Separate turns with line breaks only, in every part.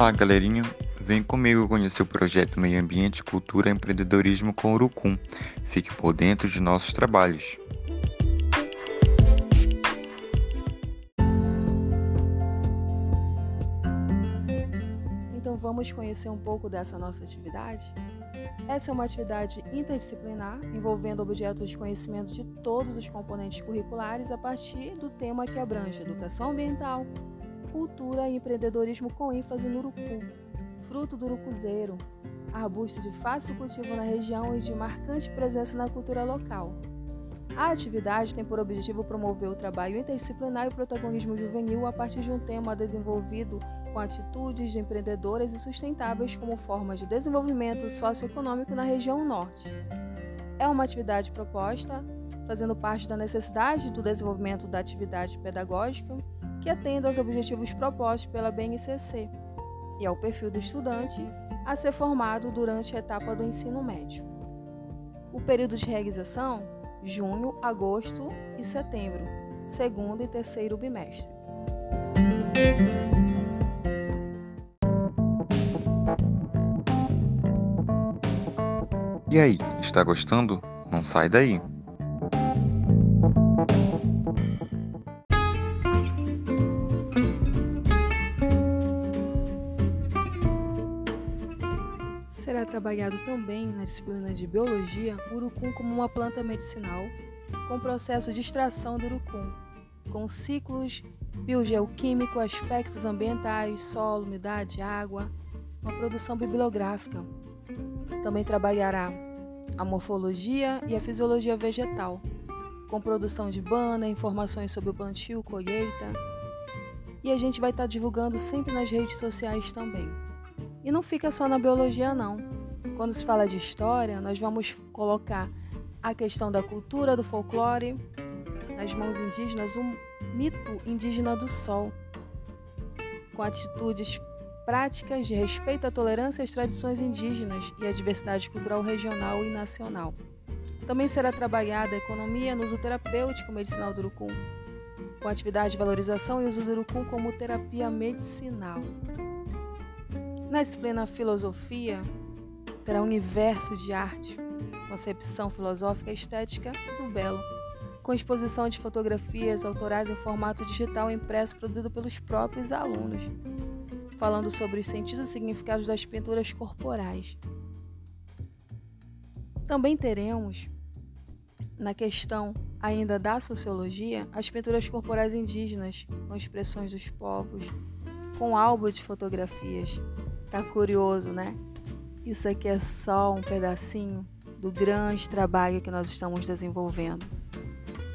Olá, galerinha. Vem comigo conhecer o projeto Meio Ambiente, Cultura e Empreendedorismo com Urucum. Fique por dentro de nossos trabalhos.
Então vamos conhecer um pouco dessa nossa atividade? Essa é uma atividade interdisciplinar envolvendo objetos de conhecimento de todos os componentes curriculares a partir do tema que abrange educação ambiental, cultura e empreendedorismo com ênfase no urucum, fruto do urucuzeiro, arbusto de fácil cultivo na região e de marcante presença na cultura local. A atividade tem por objetivo promover o trabalho interdisciplinar e o protagonismo juvenil a partir de um tema desenvolvido com atitudes de empreendedoras e sustentáveis como forma de desenvolvimento socioeconômico na região norte. É uma atividade proposta fazendo parte da necessidade do desenvolvimento da atividade pedagógica que atenda aos objetivos propostos pela BNCC e ao perfil do estudante a ser formado durante a etapa do ensino médio. O período de realização junho, agosto e setembro, segundo e terceiro bimestre.
E aí, está gostando? Não sai daí!
Será trabalhado também na disciplina de biologia o urucum como uma planta medicinal, com processo de extração do urucum, com ciclos biogeoquímico, aspectos ambientais, solo, umidade, água, uma produção bibliográfica. Também trabalhará a morfologia e a fisiologia vegetal, com produção de bana, informações sobre o plantio, colheita. E a gente vai estar divulgando sempre nas redes sociais também. E não fica só na biologia, não. Quando se fala de história, nós vamos colocar a questão da cultura, do folclore, nas mãos indígenas, um mito indígena do sol, com atitudes práticas de respeito à tolerância às tradições indígenas e à diversidade cultural regional e nacional. Também será trabalhada a economia no uso terapêutico medicinal do urucum, com atividade de valorização e uso do urucum como terapia medicinal. Na disciplina Filosofia, terá um universo de arte, concepção filosófica e estética do belo, com exposição de fotografias autorais em formato digital impresso produzido pelos próprios alunos, falando sobre os sentidos e significados das pinturas corporais. Também teremos, na questão ainda da sociologia, as pinturas corporais indígenas, com expressões dos povos, com álbum de fotografias, Tá curioso, né? Isso aqui é só um pedacinho do grande trabalho que nós estamos desenvolvendo.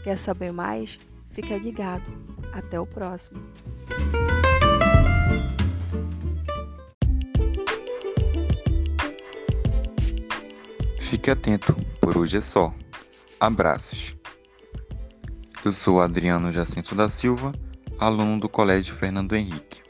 Quer saber mais? Fica ligado. Até o próximo.
Fique atento, por hoje é só. Abraços. Eu sou Adriano Jacinto da Silva, aluno do Colégio Fernando Henrique.